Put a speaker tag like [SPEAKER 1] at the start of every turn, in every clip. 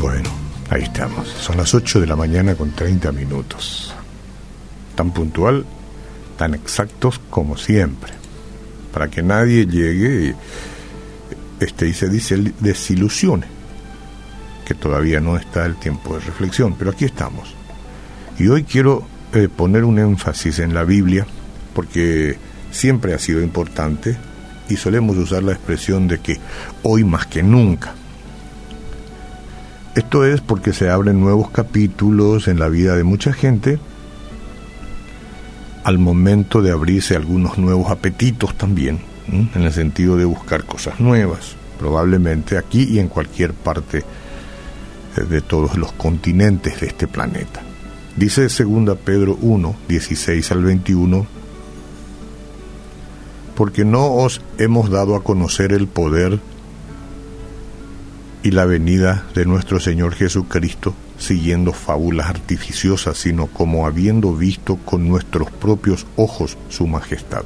[SPEAKER 1] Bueno, ahí estamos. Son las 8 de la mañana con 30 minutos. Tan puntual, tan exactos como siempre. Para que nadie llegue este, y se dice desilusione. Que todavía no está el tiempo de reflexión, pero aquí estamos. Y hoy quiero eh, poner un énfasis en la Biblia, porque siempre ha sido importante y solemos usar la expresión de que hoy más que nunca. Esto es porque se abren nuevos capítulos en la vida de mucha gente al momento de abrirse algunos nuevos apetitos también, en el sentido de buscar cosas nuevas, probablemente aquí y en cualquier parte de todos los continentes de este planeta. Dice 2 Pedro 1, 16 al 21, porque no os hemos dado a conocer el poder y la venida de nuestro Señor Jesucristo siguiendo fábulas artificiosas, sino como habiendo visto con nuestros propios ojos su majestad.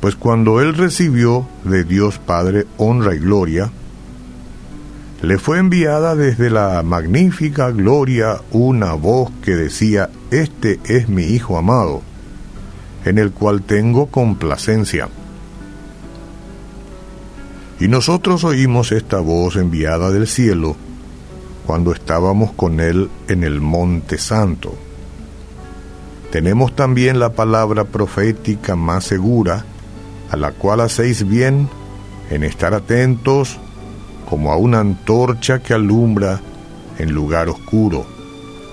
[SPEAKER 1] Pues cuando Él recibió de Dios Padre honra y gloria, le fue enviada desde la magnífica gloria una voz que decía, Este es mi Hijo amado, en el cual tengo complacencia. Y nosotros oímos esta voz enviada del cielo cuando estábamos con Él en el Monte Santo. Tenemos también la palabra profética más segura, a la cual hacéis bien en estar atentos como a una antorcha que alumbra en lugar oscuro,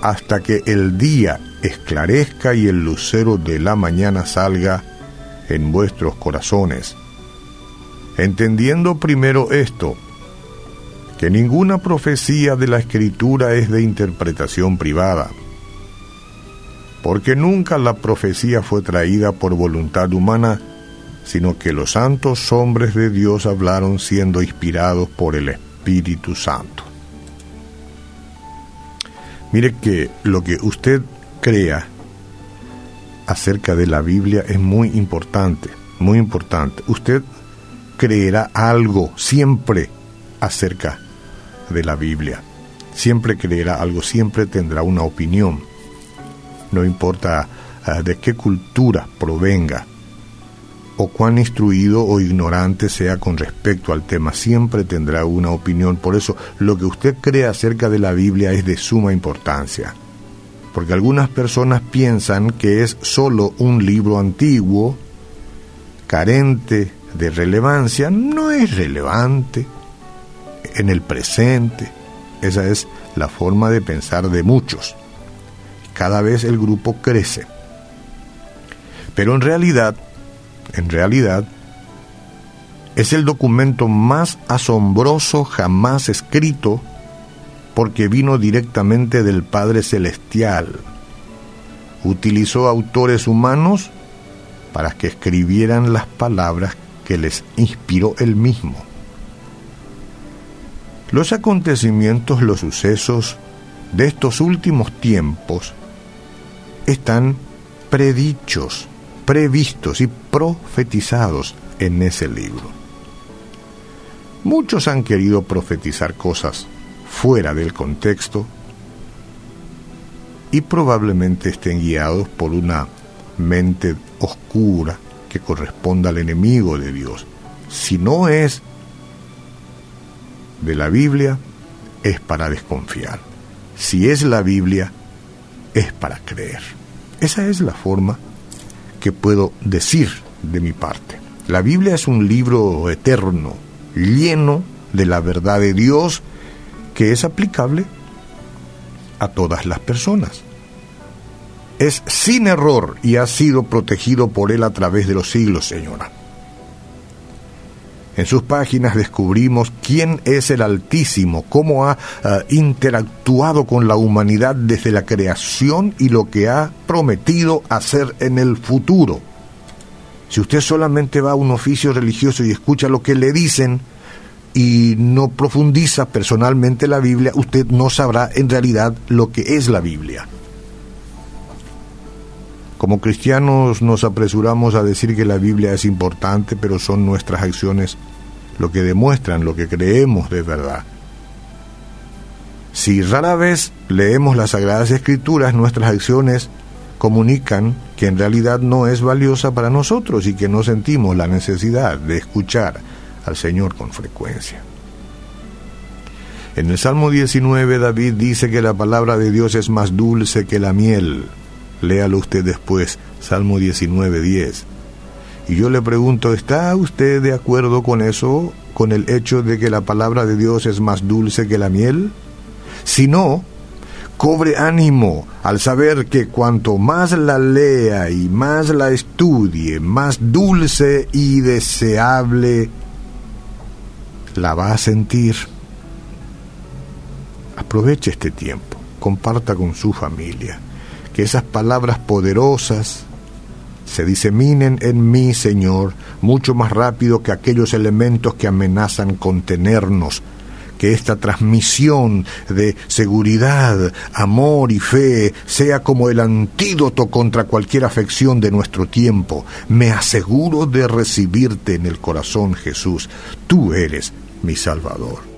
[SPEAKER 1] hasta que el día esclarezca y el lucero de la mañana salga en vuestros corazones entendiendo primero esto, que ninguna profecía de la escritura es de interpretación privada, porque nunca la profecía fue traída por voluntad humana, sino que los santos hombres de Dios hablaron siendo inspirados por el Espíritu Santo. Mire que lo que usted crea acerca de la Biblia es muy importante, muy importante. Usted creerá algo siempre acerca de la Biblia. Siempre creerá algo, siempre tendrá una opinión. No importa ah, de qué cultura provenga o cuán instruido o ignorante sea con respecto al tema, siempre tendrá una opinión. Por eso lo que usted cree acerca de la Biblia es de suma importancia. Porque algunas personas piensan que es solo un libro antiguo, carente de relevancia no es relevante en el presente. Esa es la forma de pensar de muchos. Cada vez el grupo crece. Pero en realidad, en realidad, es el documento más asombroso jamás escrito porque vino directamente del Padre Celestial. Utilizó autores humanos para que escribieran las palabras que les inspiró él mismo. Los acontecimientos, los sucesos de estos últimos tiempos están predichos, previstos y profetizados en ese libro. Muchos han querido profetizar cosas fuera del contexto y probablemente estén guiados por una mente oscura corresponda al enemigo de Dios. Si no es de la Biblia, es para desconfiar. Si es la Biblia, es para creer. Esa es la forma que puedo decir de mi parte. La Biblia es un libro eterno, lleno de la verdad de Dios, que es aplicable a todas las personas es sin error y ha sido protegido por Él a través de los siglos, señora. En sus páginas descubrimos quién es el Altísimo, cómo ha eh, interactuado con la humanidad desde la creación y lo que ha prometido hacer en el futuro. Si usted solamente va a un oficio religioso y escucha lo que le dicen y no profundiza personalmente la Biblia, usted no sabrá en realidad lo que es la Biblia. Como cristianos nos apresuramos a decir que la Biblia es importante, pero son nuestras acciones lo que demuestran lo que creemos de verdad. Si rara vez leemos las Sagradas Escrituras, nuestras acciones comunican que en realidad no es valiosa para nosotros y que no sentimos la necesidad de escuchar al Señor con frecuencia. En el Salmo 19 David dice que la palabra de Dios es más dulce que la miel. Léalo usted después, Salmo 19, 10. Y yo le pregunto, ¿está usted de acuerdo con eso, con el hecho de que la palabra de Dios es más dulce que la miel? Si no, cobre ánimo al saber que cuanto más la lea y más la estudie, más dulce y deseable la va a sentir. Aproveche este tiempo, comparta con su familia, que esas palabras poderosas se diseminen en mí, Señor, mucho más rápido que aquellos elementos que amenazan contenernos que esta transmisión de seguridad, amor y fe sea como el antídoto contra cualquier afección de nuestro tiempo. Me aseguro de recibirte en el corazón, Jesús. Tú eres mi Salvador.